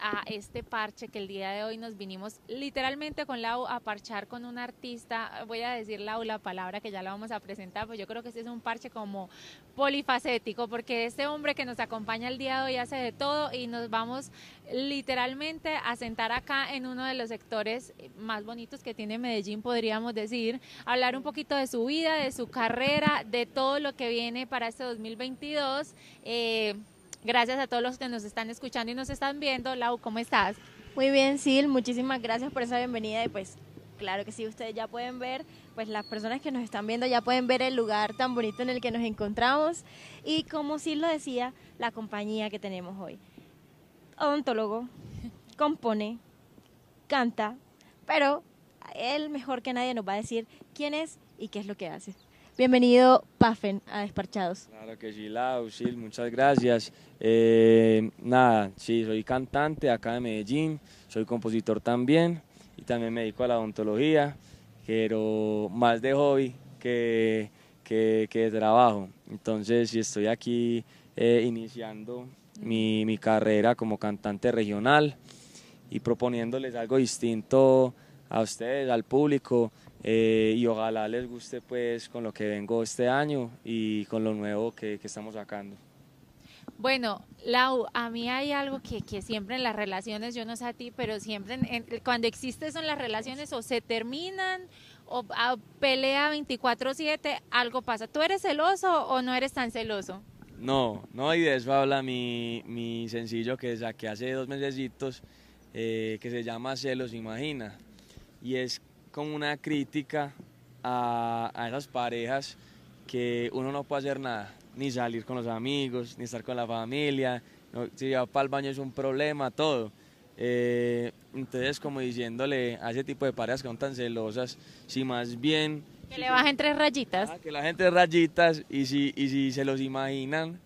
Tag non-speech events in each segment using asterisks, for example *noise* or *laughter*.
a este parche que el día de hoy nos vinimos literalmente con Lau a parchar con un artista. Voy a decir Lau la palabra que ya la vamos a presentar, pues yo creo que este es un parche como polifacético, porque este hombre que nos acompaña el día de hoy hace de todo y nos vamos literalmente a sentar acá en uno de los sectores más bonitos que tiene Medellín, podríamos decir, hablar un poquito de su vida, de su carrera, de todo lo que viene para este 2022. Eh, gracias a todos los que nos están escuchando y nos están viendo. Lau, ¿cómo estás? Muy bien, Sil, muchísimas gracias por esa bienvenida y pues claro que sí, ustedes ya pueden ver, pues las personas que nos están viendo ya pueden ver el lugar tan bonito en el que nos encontramos y como Sil lo decía, la compañía que tenemos hoy. Odontólogo, *laughs* compone, canta, pero él mejor que nadie nos va a decir quién es y qué es lo que hace. Bienvenido, Pafen, a Desparchados. Claro que sí, Lau, sí, muchas gracias. Eh, nada, sí, soy cantante acá de Medellín, soy compositor también y también me dedico a la odontología, pero más de hobby que, que, de trabajo. Entonces, sí, estoy aquí eh, iniciando mi, mi carrera como cantante regional y proponiéndoles algo distinto a ustedes, al público, eh, y ojalá les guste pues con lo que vengo este año y con lo nuevo que, estamos sacando. Bueno, Lau, a mí hay algo que, que, siempre en las relaciones, yo no sé a ti, pero siempre cuando existe son las relaciones o se terminan o pelea 24/7, algo pasa. ¿Tú eres celoso o no eres tan celoso? No, no, y de eso habla mi, mi sencillo que saqué hace dos mesecitos, eh, que se llama Celos Imagina. Y es como una crítica a, a esas parejas que uno no puede hacer nada, ni salir con los amigos, ni estar con la familia, si va para el baño es un problema, todo. Eh, entonces, como diciéndole a ese tipo de parejas que son tan celosas, si más bien... Que le bajen tres rayitas. que la gente rayitas y si, y si se los imaginan,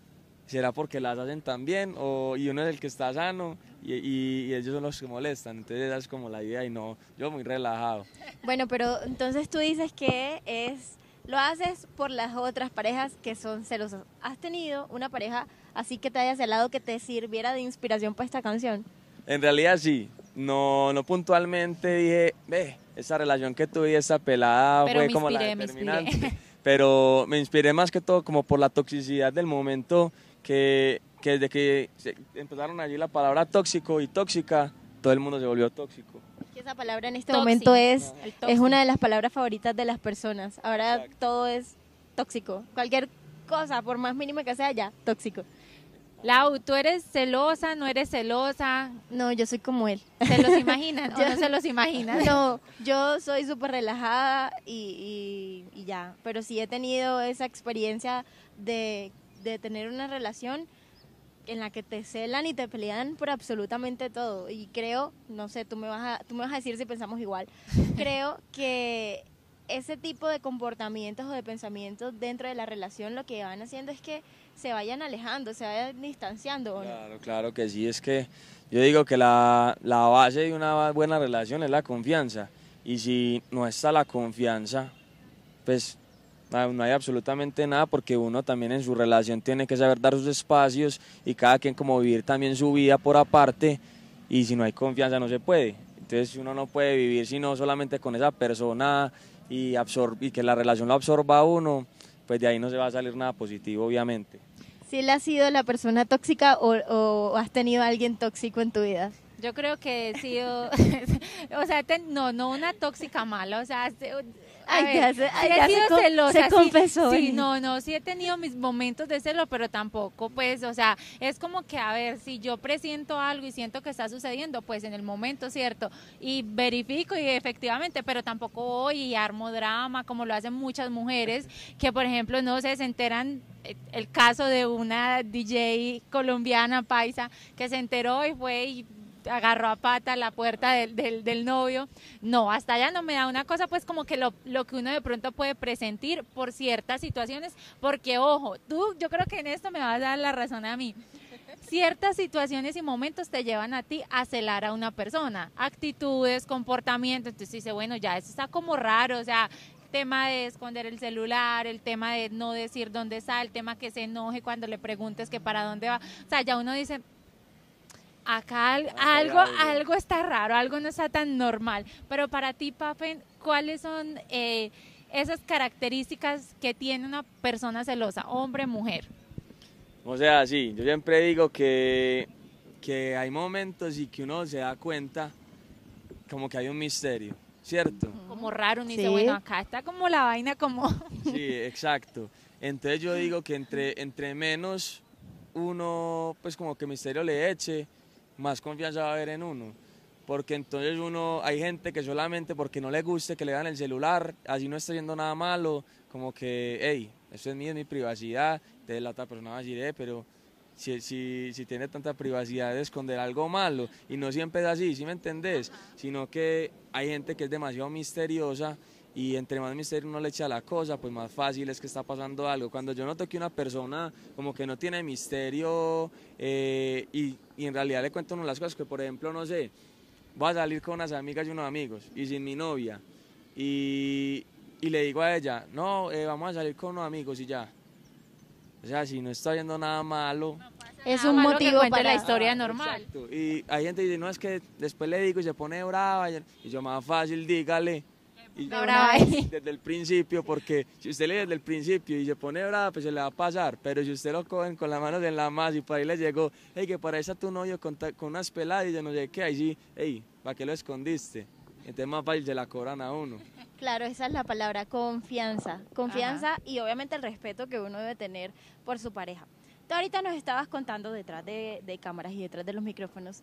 será porque las hacen tan bien o, y uno es el que está sano y, ellos son los que molestan. Entonces esa es como la idea y no, yo muy relajado. Bueno, pero entonces tú dices que es, lo haces por las otras parejas que son celosas. ¿Has tenido una pareja así que te haya celado que te sirviera de inspiración para esta canción? En realidad sí, no, no puntualmente dije, ve, esa relación que tuve, esa pelada fue como la determinante. Pero me inspiré más que todo como por la toxicidad del momento que que desde que empezaron allí la palabra tóxico y tóxica, todo el mundo se volvió tóxico. esa palabra en este momento es, es una de las palabras favoritas de las personas. Ahora todo es tóxico. Cualquier cosa, por más mínima que sea, ya, tóxico. Lau, ¿tú eres celosa? ¿No eres celosa? No, yo soy como él. ¿Se los *laughs* imaginan o no se los imaginan? *laughs* No, yo soy súper relajada y, y, ya. Pero sí he tenido esa experiencia de, de tener una relación en la que te celan y te pelean por absolutamente todo. Y creo, no sé, tú me vas a, tú me vas a decir si pensamos igual, *laughs* creo que ese tipo de comportamientos o de pensamientos dentro de la relación lo que van haciendo es que se vayan alejando, se vayan distanciando. Claro, claro que sí, es que yo digo que la, la base de una buena relación es la confianza. Y si no está la confianza, pues no hay absolutamente nada porque uno también en su relación tiene que saber dar sus espacios y cada quien como vivir también su vida por aparte y si no hay confianza no se puede. Entonces uno no puede vivir sino solamente con esa persona y, y que la relación lo absorba a uno, pues de ahí no se va a salir nada positivo obviamente. ¿Si él ha sido la persona tóxica o, o has tenido a alguien tóxico en tu vida? Yo creo que he sido, *laughs* o sea, no, no una tóxica mala, o sea, Ay, ya, se, he sido celosa. Se confesó. Sí, no, no, sí he tenido mis momentos de celo, pero tampoco, pues, o sea, es como que, a ver, si yo presiento algo y siento que está sucediendo, pues en el momento, ¿cierto? Y verifico y efectivamente, pero tampoco voy y armo drama, como lo hacen muchas mujeres, que por ejemplo, no sé, se enteran eh, el caso de una DJ colombiana paisa que se enteró y fue y agarró a pata la puerta del, del, novio. No, hasta allá no me da una cosa, pues como que lo, lo, que uno de pronto puede presentir por ciertas situaciones, porque ojo, tú, yo creo que en esto me vas a dar la razón a mí. Ciertas situaciones y momentos te llevan a ti a celar a una persona, actitudes, comportamientos. Entonces dice, bueno, ya eso está como raro, o sea, tema de esconder el celular, el tema de no decir dónde está, el tema que se enoje cuando le preguntes que para dónde va. O sea, ya uno dice, acá al- Ah, algo, algo. está raro, algo no está tan normal. Pero para ti, Papen, ¿cuáles son eh, esas características que tiene una persona celosa, hombre, mujer? O sea, sí, yo siempre digo que, que hay momentos y que uno se da cuenta como que hay un misterio, ¿cierto? Como raro, uno dice, Sí. bueno, acá está como la vaina como... *laughs* Sí, exacto. Entonces yo digo que entre, entre menos uno, pues como que misterio le eche, más confianza va a haber en uno. Porque entonces uno, hay gente que solamente porque no le guste que le dan el celular, así no está haciendo nada malo, como que, hey, esto es mío, es mi privacidad, de la otra persona va a decir, eh, pero si, si, si tiene tanta privacidad de esconder algo malo, y no siempre es así, ¿sí me entendés? Sino que hay gente que es demasiado misteriosa y entre más misterio uno le echa a la cosa, pues más fácil es que está pasando algo. Cuando yo noto que una persona como que no tiene misterio eh, y, y en realidad le cuento uno las cosas que, por ejemplo, no sé, voy a salir con unas amigas y unos amigos y sin mi novia y, y le digo a ella, no, eh, vamos a salir con unos amigos y ya. O sea, si no está viendo nada malo, Es un malo motivo para... la historia normal. Exacto. Y hay gente que dice, no, es que después le digo y se pone brava. Y y yo, más fácil, dígale. Y La brava *laughs* desde el principio, porque si usted le desde el principio y se pone brava, pues se le va a pasar. Pero si usted lo cogen con las manos en la masa y por ahí le llegó, hey, que para eso tu novio con, con unas peladas y yo no sé qué, ahí sí, hey, ¿para qué lo escondiste? Entonces más fácil se la cobran a uno. Claro, esa es la palabra, confianza. Confianza y obviamente el respeto que uno debe tener por su pareja. Tú ahorita nos estabas contando detrás de, de cámaras y detrás de los micrófonos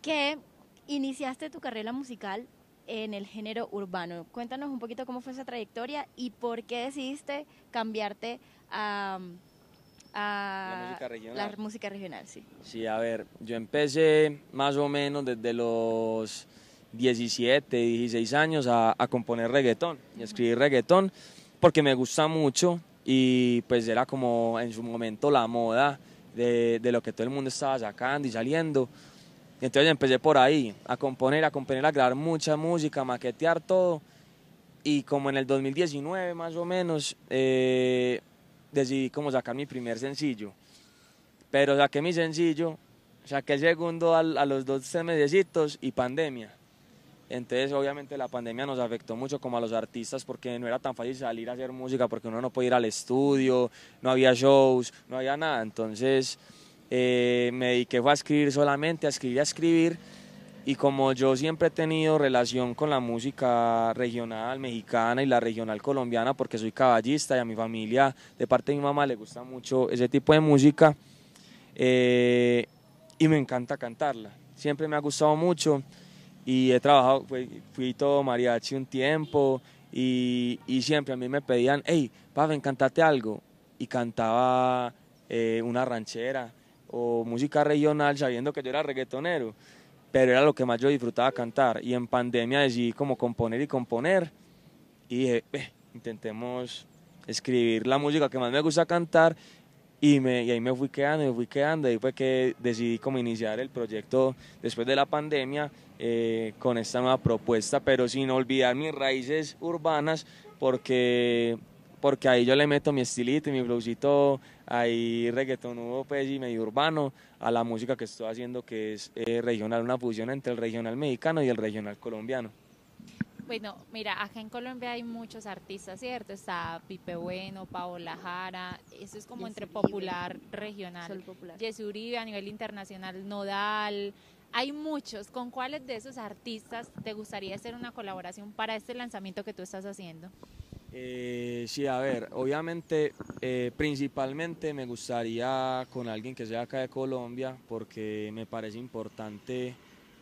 que iniciaste tu carrera musical en el género urbano. Cuéntanos un poquito cómo fue esa trayectoria y por qué decidiste cambiarte a, a La música regional. la música regional, sí. Sí, a ver, yo empecé más o menos desde los 17, 16 años a, a componer reggaetón y a escribir reggaetón porque me gusta mucho y pues era como en su momento la moda de, de lo que todo el mundo estaba sacando y saliendo. Y entonces empecé por ahí, a componer, a componer, a grabar mucha música, a maquetear todo. Y como en el 2019 más o menos, eh, decidí como sacar mi primer sencillo. Pero saqué mi sencillo, saqué el segundo al- a los dos mesecitos y pandemia. Entonces obviamente la pandemia nos afectó mucho como a los artistas porque no era tan fácil salir a hacer música porque uno no podía ir al estudio, no había shows, no había nada. Entonces eh, me dediqué a escribir solamente, a escribir, a escribir. Y como yo siempre he tenido relación con la música regional mexicana y la regional colombiana, porque soy caballista y a mi familia, de parte de mi mamá, le gusta mucho ese tipo de música, eh, y me encanta cantarla. Siempre me ha gustado mucho y he trabajado, fui, fui todo mariachi un tiempo y, y siempre a mí me pedían, hey, Paven, cantate algo. Y cantaba eh, una ranchera o música regional sabiendo que yo era reggaetonero, pero era lo que más yo disfrutaba cantar. Y en pandemia decidí como componer y componer y dije, "Ve, intentemos escribir la música que más me gusta cantar y, me, y ahí me fui quedando, me fui quedando, y fue que decidí como iniciar el proyecto después de la pandemia eh, con esta nueva propuesta, pero sin olvidar mis raíces urbanas, porque, porque ahí yo le meto mi estilito y mi flowcito, ahí reggaetonudo pues, y medio urbano a la música que estoy haciendo, que es eh, regional, una fusión entre el regional mexicano y el regional colombiano. Bueno, mira, acá en Colombia hay muchos artistas, ¿cierto? Está Pipe Bueno, Paola Jara, eso es como entre Uribe. popular, regional. Popular. Uribe a nivel internacional, Nodal, hay muchos. ¿Con cuáles de esos artistas te gustaría hacer una colaboración para este lanzamiento que tú estás haciendo? Eh, sí, a ver, obviamente, eh, principalmente me gustaría con alguien que sea acá de Colombia, porque me parece importante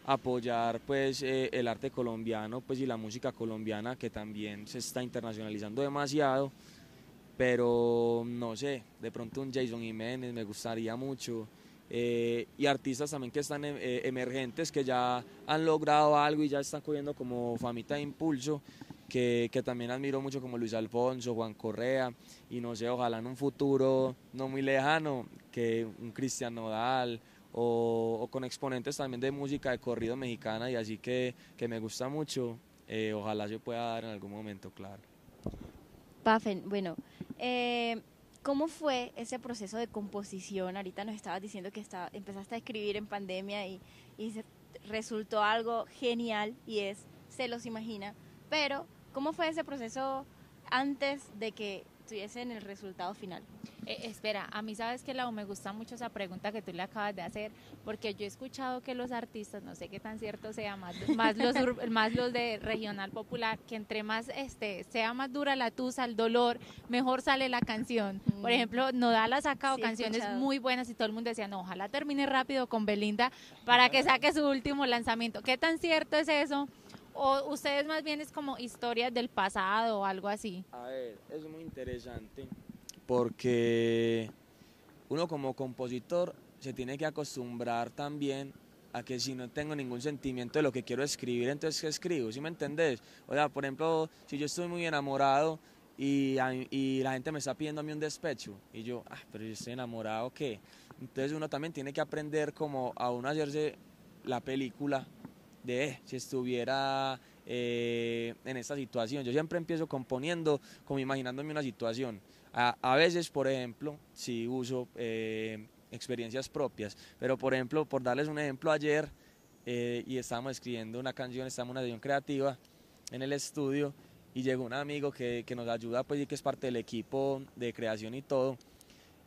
apoyar pues eh, el arte colombiano pues y la música colombiana que también se está internacionalizando demasiado. Pero no sé de pronto un Jason Jiménez me gustaría mucho. Eh, y artistas también que están emergentes que ya han logrado algo y ya están cogiendo como famita de impulso que, que también admiro mucho como Luis Alfonso, Juan Correa y no sé, ojalá en un futuro no muy lejano que un Cristian Nodal o, o con exponentes también de música de corrido mexicana y así que, que me gusta mucho, eh, ojalá se pueda dar en algún momento, claro. Pafen, bueno, eh, ¿Cómo fue ese proceso de composición? Ahorita nos estabas diciendo que empezaste a escribir en pandemia y, y resultó algo genial y es Se los imagina. Pero, ¿cómo fue ese proceso antes de que estuviese en el resultado final? Eh, espera, a mí sabes que me gusta mucho esa pregunta que tú le acabas de hacer, porque yo he escuchado que los artistas, no sé qué tan cierto sea, más, más los *laughs* más los de regional popular, que entre más este sea más dura la tusa, el dolor, mejor sale la canción. Por mm. ejemplo, Nodal ha sacado canciones muy buenas y todo el mundo decía, no, ojalá termine rápido con Belinda para que saque su último lanzamiento. ¿Qué tan cierto es eso? ¿O ustedes más bien es como historias del pasado o algo así? A ver, es muy interesante porque uno como compositor se tiene que acostumbrar también a que si no tengo ningún sentimiento de lo que quiero escribir, entonces ¿qué escribo? ¿Sí me entendés? O sea, por ejemplo, si yo estoy muy enamorado y, y la gente me está pidiendo a mí un despecho y yo, ah, pero yo estoy enamorado, ¿qué? Entonces uno también tiene que aprender como a uno hacerse la película de eh, si estuviera eh, en esta situación. Yo siempre empiezo componiendo como imaginándome una situación. A, veces, por ejemplo, sí uso eh, experiencias propias, pero por ejemplo, por darles un ejemplo, ayer eh, y estábamos escribiendo una canción, estábamos en una sesión creativa en el estudio y llegó un amigo que, que, nos ayuda, pues y que es parte del equipo de creación y todo,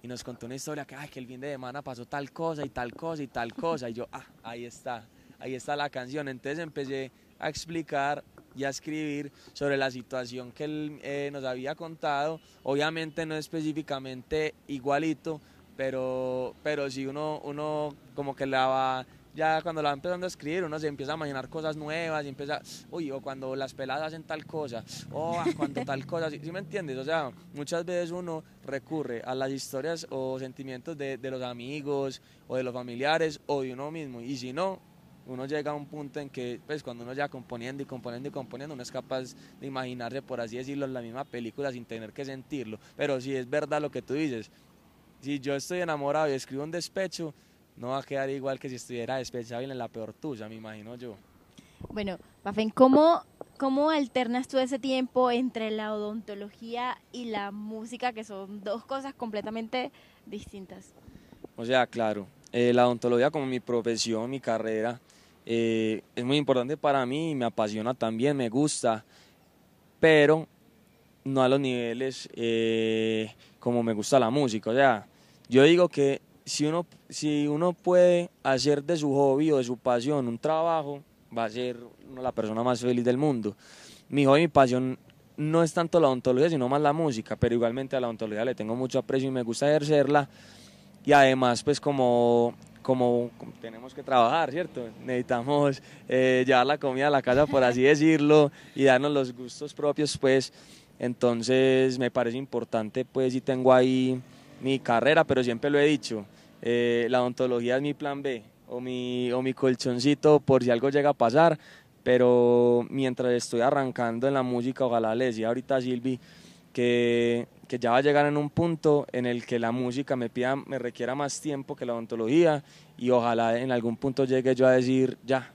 y nos contó una historia que, que el fin de semana pasó tal cosa y tal cosa y tal cosa, y yo, ah, ahí está, ahí está la canción, entonces empecé a explicar y a escribir sobre la situación que él eh, nos había contado. Obviamente no específicamente igualito, pero, pero sí uno, uno como que la va, ya cuando la va empezando a escribir, uno se empieza a imaginar cosas nuevas y empieza, uy, o cuando las peladas hacen tal cosa, o cuando tal *laughs* cosa, ¿sí, me entiendes? O sea, muchas veces uno recurre a las historias o sentimientos de, de los amigos o de los familiares o de uno mismo, y si no, uno llega a un punto en que, pues cuando uno ya componiendo y componiendo y componiendo, uno es capaz de imaginarse, por así decirlo, la misma película sin tener que sentirlo. Pero si es verdad lo que tú dices, si yo estoy enamorado y escribo un despecho, no va a quedar igual que si estuviera despechado y en la peor tuya, me imagino yo. Bueno, Bafen, ¿cómo, ¿cómo alternas tú ese tiempo entre la odontología y la música, que son dos cosas completamente distintas? O sea, claro, eh, la odontología como mi profesión, mi carrera, eh, es muy importante para mí, me apasiona también, me gusta, pero no a los niveles eh, como me gusta la música. O sea, yo digo que si uno, si uno puede hacer de su hobby o de su pasión un trabajo, va a ser la persona más feliz del mundo. Mi hobby mi pasión no es tanto la odontología, sino más la música, pero igualmente a la odontología le tengo mucho aprecio y me gusta ejercerla. Y además, pues como como, tenemos que trabajar, ¿cierto? Necesitamos eh, llevar la comida a la casa, por así decirlo, y darnos los gustos propios, pues. Entonces me parece importante, pues, si tengo ahí mi carrera, pero siempre lo he dicho, eh, la odontología es mi plan B o mi, o mi colchoncito por si algo llega a pasar, pero mientras estoy arrancando en la música, ojalá le decía ahorita a Silvi que que ya va a llegar en un punto en el que la música me pida, me requiera más tiempo que la odontología y ojalá en algún punto llegue yo a decir, ya,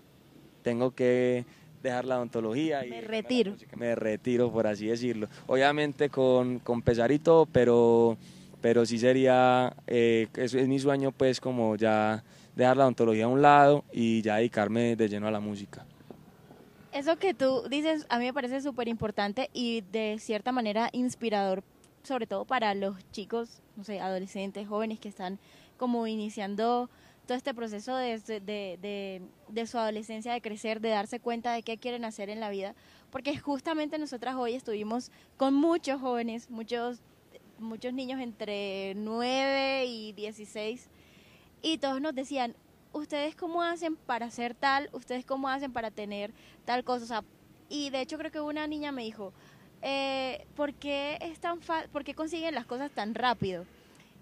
tengo que dejar la odontología. Y me retiro. me retiro, por así decirlo. Obviamente con, con pesar y todo, pero, pero sí sería, eh, es, es mi sueño pues como ya dejar la odontología a un lado y ya dedicarme de lleno a la música. Eso que tú dices a mí me parece súper importante y de cierta manera inspirador sobre todo para los chicos, no sé, adolescentes, jóvenes que están como iniciando todo este proceso de, de, de, su adolescencia, de crecer, de darse cuenta de qué quieren hacer en la vida, porque justamente nosotras hoy estuvimos con muchos jóvenes, muchos, muchos niños entre 9 y 16, y todos nos decían, ¿ustedes cómo hacen para hacer tal? ¿Ustedes cómo hacen para tener tal cosa? y de hecho creo que una niña me dijo, eh, ¿por, qué es tan ¿por qué consiguen las cosas tan rápido?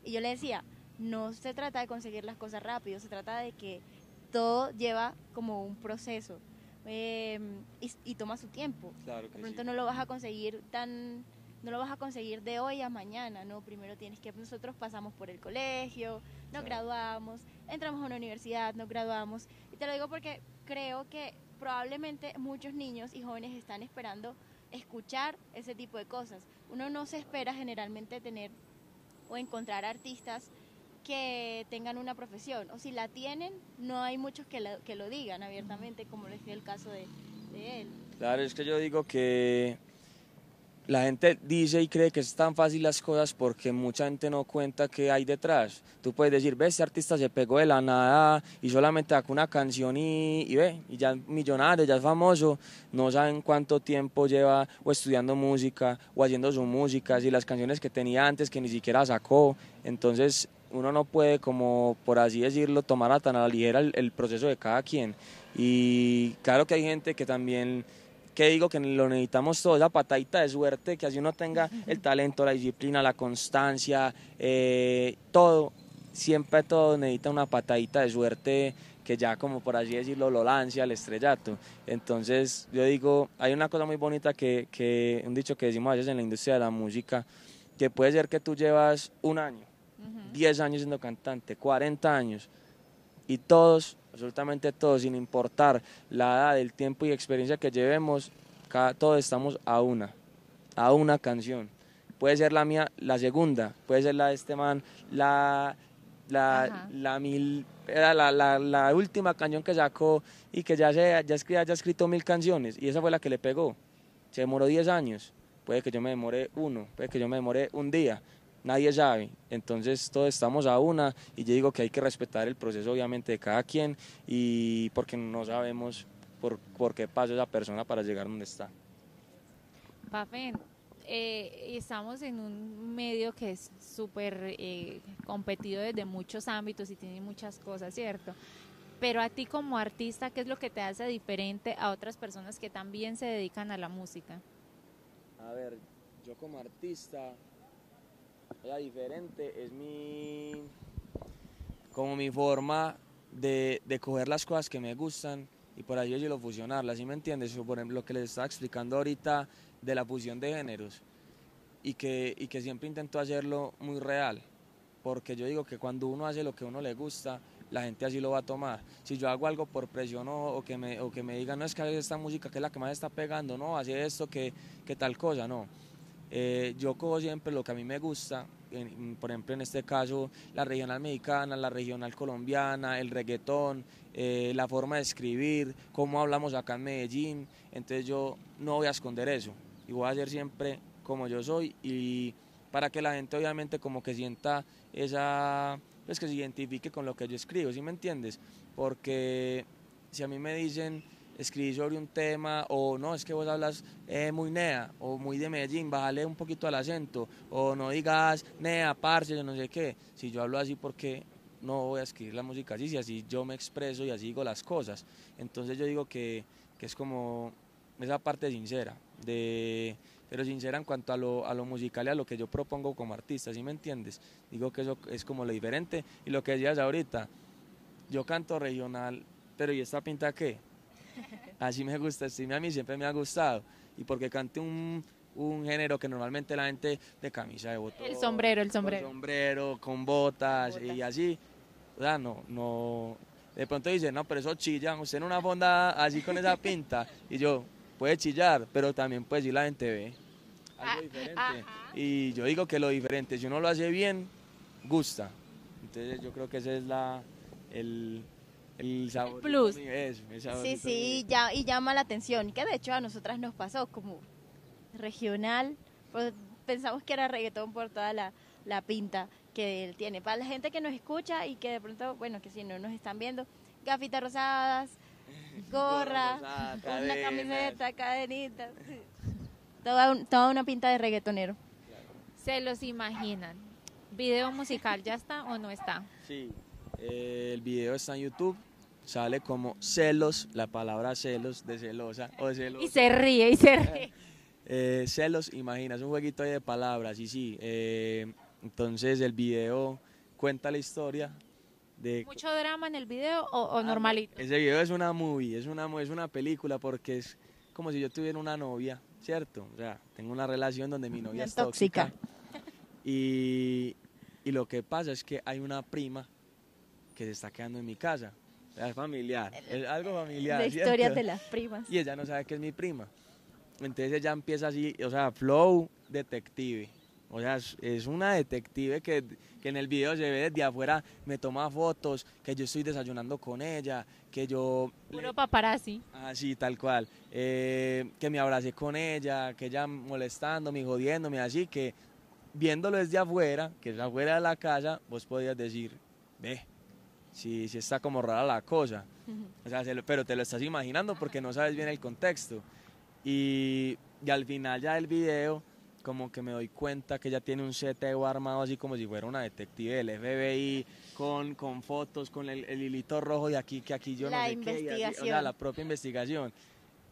Y yo le decía, no se trata de conseguir las cosas rápido, se trata de que todo lleva como un proceso em, y, toma su tiempo. Claro de pronto no lo vas a conseguir tan no lo vas a conseguir de hoy a mañana, ¿no? Primero tienes que, nosotros pasamos por el colegio, nos graduamos, entramos a una universidad, nos graduamos. Y te lo digo porque creo que probablemente muchos niños y jóvenes están esperando escuchar ese tipo de cosas. Uno no se espera generalmente tener o encontrar artistas que tengan una profesión. O si la tienen, no hay muchos que lo, que lo digan abiertamente, como dio el caso de, de él. Claro, es que yo digo que la gente dice y cree que es tan fácil las cosas porque mucha gente no cuenta qué hay detrás. Tú puedes decir, ve, este artista se pegó de la nada y solamente sacó una canción y, y ve, y ya es millonario, ya es famoso. No saben cuánto tiempo lleva o estudiando música o haciendo su música, y las canciones que tenía antes que ni siquiera sacó. Entonces uno no puede, como por así decirlo, tomar a tan a la ligera el, el proceso de cada quien. Y claro que hay gente que también que digo que lo necesitamos toda esa patadita de suerte, que así uno tenga el talento, la disciplina, la constancia, eh, todo, siempre todo necesita una patadita de suerte que ya como por así decirlo lo lancia al estrellato. Entonces yo digo, hay una cosa muy bonita que, que un dicho que decimos a veces en la industria de la música, que puede ser que tú llevas un año, 10 años siendo cantante, 40 años, y todos absolutamente todos, sin importar la edad, el tiempo y experiencia que llevemos, cada, todos estamos a una, a una canción. Puede ser la mía, la segunda, puede ser la de este man, la, la, la mil, era la, la, la, última canción que sacó y que ya, se, ya, escribió, ya escrito mil canciones y esa fue la que le pegó. Se demoró 10 años, puede que yo me demore uno, puede que yo me demore un día, nadie sabe. Entonces todos estamos a una y yo digo que hay que respetar el proceso obviamente de cada quien y porque no sabemos por, por qué pasó esa persona para llegar donde está. Pafen, eh, estamos en un medio que es súper eh, competido desde muchos ámbitos y tiene muchas cosas, ¿cierto? Pero a ti como artista, ¿qué es lo que te hace diferente a otras personas que también se dedican a la música? A ver, yo como artista era diferente, es mi como mi forma de, de, coger las cosas que me gustan y por ahí yo fusionarlas, ¿sí me entiendes? por ejemplo, lo que les estaba explicando ahorita de la fusión de géneros y que, y que siempre intento hacerlo muy real, porque yo digo que cuando uno hace lo que a uno le gusta, la gente así lo va a tomar. Si yo hago algo por presión o, o que, me, o que me digan, no es que esta música que es la que más está pegando, no, hace esto, que, que tal cosa, no eh, yo cojo siempre lo que a mí me gusta, por ejemplo en este caso la regional mexicana, la regional colombiana, el reggaetón, eh, la forma de escribir, cómo hablamos acá en Medellín, entonces yo no voy a esconder eso y voy a ser siempre como yo soy y para que la gente obviamente como que sienta esa, pues que se identifique con lo que yo escribo, ¿sí me entiendes? Porque si a mí me dicen escribir sobre un tema, o no, es que vos hablas eh, muy nea, o muy de Medellín, bájale un poquito al acento, o no digas nea, parce, yo no sé qué. Si yo hablo así, porque no voy a escribir la música así? Si así yo me expreso y así digo las cosas. Entonces yo digo que, que es como esa parte sincera, de, pero sincera en cuanto a lo, a lo musical y a lo que yo propongo como artista, ¿sí me entiendes? Digo que eso es como lo diferente. Y lo que decías ahorita, yo canto regional, pero ¿y esta pinta qué? Así me gusta, así a mí siempre me ha gustado. Y porque cante un, un género que normalmente la gente de camisa de botón. El sombrero, el sombrero. Con sombrero, con botas, y así. O sea, no, no. De pronto dice, no, pero eso chilla, usted en una fonda así con esa pinta. Y yo, puede chillar, pero también puede decir la gente ve. Algo ah, diferente. Y yo digo que lo diferente, si uno lo hace bien, gusta. Entonces yo creo que ese es la, el, *laughs* el sabor. Plus. sí, sí, ya, y llama la atención, que de hecho a nosotras nos pasó como regional, pues pensamos que era reggaetón por toda la, la pinta que él tiene. Para la gente que nos escucha y que de pronto, bueno, que si no nos están viendo, gafitas rosadas, *laughs* gorra, *laughs* una camiseta, cadenitas, toda, toda una pinta de reggaetonero. Se los imaginan. ¿Video musical ya está o no está? Sí, eh, el video está en YouTube sale como celos, la palabra celos, de celosa o celosa. Y se ríe, y se ríe. *laughs* Eh, celos, imaginas, un jueguito de palabras, y sí. Eh, entonces el video cuenta la historia de... ¿Mucho drama en el video o, ah, normalito? Ese video es una movie, es una, es una película porque es como si yo tuviera una novia, ¿cierto? O sea, tengo una relación donde mi novia es tóxica. Y, y lo que pasa es que hay una prima que se está quedando en mi casa. Es familiar, es algo familiar. La historia de las primas. Y ella no sabe que es mi prima. Entonces ella empieza así, o sea, flow detective. O sea, es, una detective que, que en el video se ve desde afuera, me toma fotos, que yo estoy desayunando con ella, que yo... Puro paparazzi. Así, tal cual. Eh, que me abracé con ella, que ella molestándome, jodiéndome, así que viéndolo desde afuera, que es afuera de la casa, vos podías decir, ve, si, si está como rara la cosa. O sea, se lo- pero te lo estás imaginando porque no sabes bien el contexto. Y, y al final ya del video, como que me doy cuenta que ella tiene un seteo armado así como si fuera una detective del FBI, con, con fotos, con el, el hilito rojo de aquí, que aquí yo La no sé qué, y así, o sea, investigación. la propia investigación.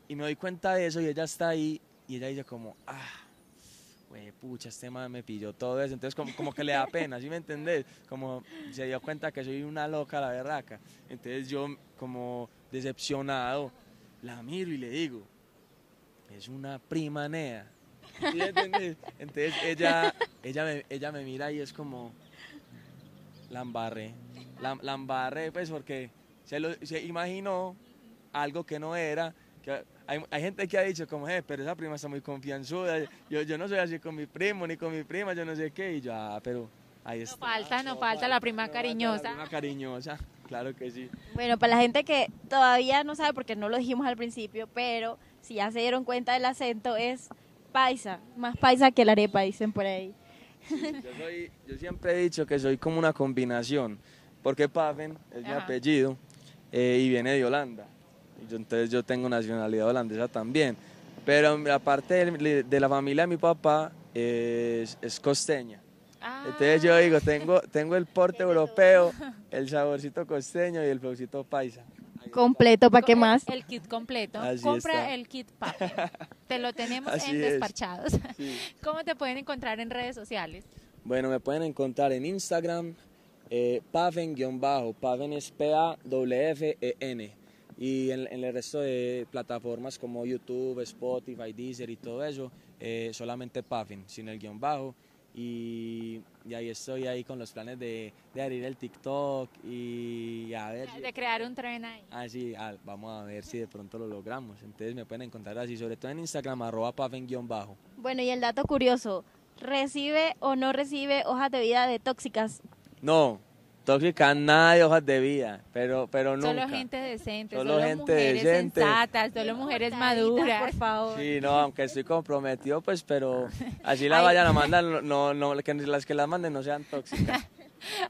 Y me doy cuenta de eso y ella está ahí y ella dice como, ah, güey, pucha, este man me pilló todo eso. Entonces como, como que le da pena, ¿sí me entendés? Como se dio cuenta que soy una loca, la berraca. Entonces yo como decepcionado la miro y le digo, es una prima nea. ¿Sí entendés? Entonces ella, ella, me, ella me mira y es como, la embarré. La, la embarré, pues porque se, lo, se imaginó algo que no era. Que hay, hay gente que ha dicho como, eh, pero esa prima está muy confianzuda. Yo, yo no soy así con mi primo ni con mi prima, yo no sé qué. Y yo, ah, pero ahí No está. falta, no falta la prima No falta cariñosa. La prima cariñosa, *laughs* claro que sí. Bueno, para la gente que todavía no sabe, porque no lo dijimos al principio, pero si ya se dieron cuenta del acento, es paisa. Más paisa que la arepa, dicen por ahí. Yo, soy- yo siempre he dicho que soy como una combinación, porque Paven es mi apellido eh, y viene de Holanda. Yo- entonces yo tengo nacionalidad holandesa también. Pero aparte de, de la familia de mi papá es, es costeña. Ah, Entonces yo digo, tengo, tengo el porte europeo, *laughs* el saborcito costeño y el flowcito paisa. Completo, ¿para qué más? El kit completo. Así Compra está. el kit Papen. *laughs* Te lo tenemos Así en es. Despachados. Sí. *laughs* ¿Cómo te pueden encontrar en redes sociales? Bueno, me pueden encontrar en Instagram, eh, Paven-bajo, Paven es P-A-W-F-E-N. Y en, en el resto de plataformas como YouTube, Spotify, Deezer y todo eso, eh, solamente Paven, sin el guion bajo. Y, y ahí estoy ahí con los planes de, de abrir el TikTok y a ver. De crear un tren ahí. Ah, sí, ah, vamos a ver si de pronto lo logramos. Entonces me pueden encontrar así, sobre todo en Instagram, arroba Paven-bajo. Bueno, y el dato curioso, ¿recibe o no recibe hojas de vida de tóxicas? No, tóxica nada de hojas de vida, pero, pero nunca. Solo gente decente, Solo solo, gente mujeres decente. sensatas, solo mujeres maduras. Por favor. Sí, no, aunque estoy comprometido, pues, pero *laughs* así la Ay. vayan a mandar, no, no, que las que las manden no sean tóxicas. *laughs*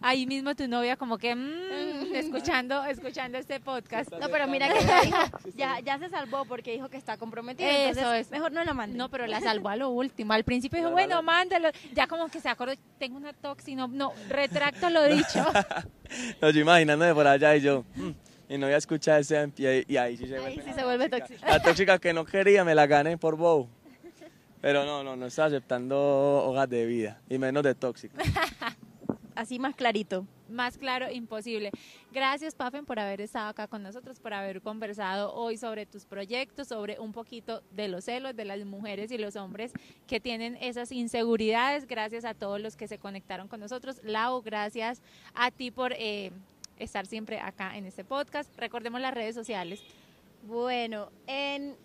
Ahí mismo tu novia como que mm, *laughs* escuchando, escuchando este podcast. No, pero mira que ya, dijo, ya, ya se salvó porque dijo que está comprometido. Eso entonces es. Mejor no la manden. No, pero la salvó a lo último. Al principio dijo, bueno, mándalo. Ya como que se acordó, tengo una toxi, no, no, retracto lo *laughs* dicho. *laughs* No, yo imaginándome por allá y yo, mm, mi novia escucha ese y, ahí- y ahí sí se Ahí vuelve sí se vuelve tóxica. La tóxica que no quería me la gané por bow. Pero no, no, no está aceptando hojas de vida y menos de tóxica. Así más clarito. Más claro, imposible. Gracias, Pafen, por haber estado acá con nosotros, por haber conversado hoy sobre tus proyectos, sobre un poquito de los celos de las mujeres y los hombres que tienen esas inseguridades. Gracias a todos los que se conectaron con nosotros. Lau, gracias a ti por eh, estar siempre acá en este podcast. Recordemos las redes sociales. Bueno, en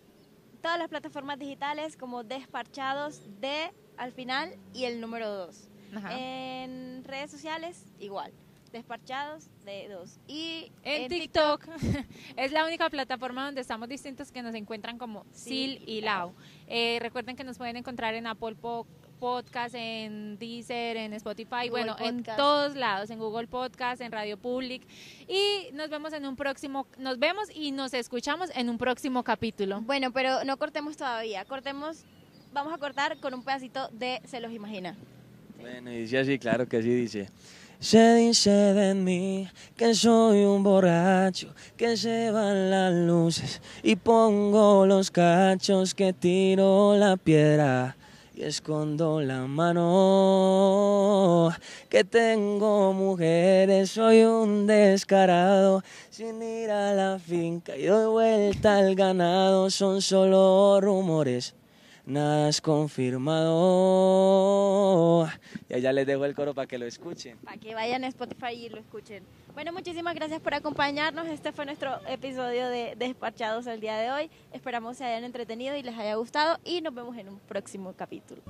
todas las plataformas digitales como Desparchados de al final y el número 2. Ajá. En redes sociales igual. Desparchados de 2. Y En, TikTok, *laughs* es la única plataforma donde estamos distintos que nos encuentran como Sil y Lau. Eh, recuerden que nos pueden encontrar en Apple Po- Podcast, en Deezer, en Spotify, Google bueno, en todos lados, en Google Podcast, en Radio Public. Y nos vemos en un próximo, nos vemos y nos escuchamos en un próximo capítulo. Bueno, pero no cortemos todavía. Cortemos, vamos a cortar con un pedacito de Se los imagina. Bueno, y dice así, claro que sí, dice. Se dice de mí que soy un borracho, que se van las luces y pongo los cachos, que tiro la piedra y escondo la mano, que tengo mujeres, soy un descarado, sin ir a la finca y doy vuelta al ganado, son solo rumores. Nada es confirmado. Y allá les dejo el coro para que lo escuchen. Para que vayan a Spotify y lo escuchen. Bueno, muchísimas gracias por acompañarnos. Este fue nuestro episodio de Despachados el día de hoy. Esperamos se hayan entretenido y les haya gustado y nos vemos en un próximo capítulo.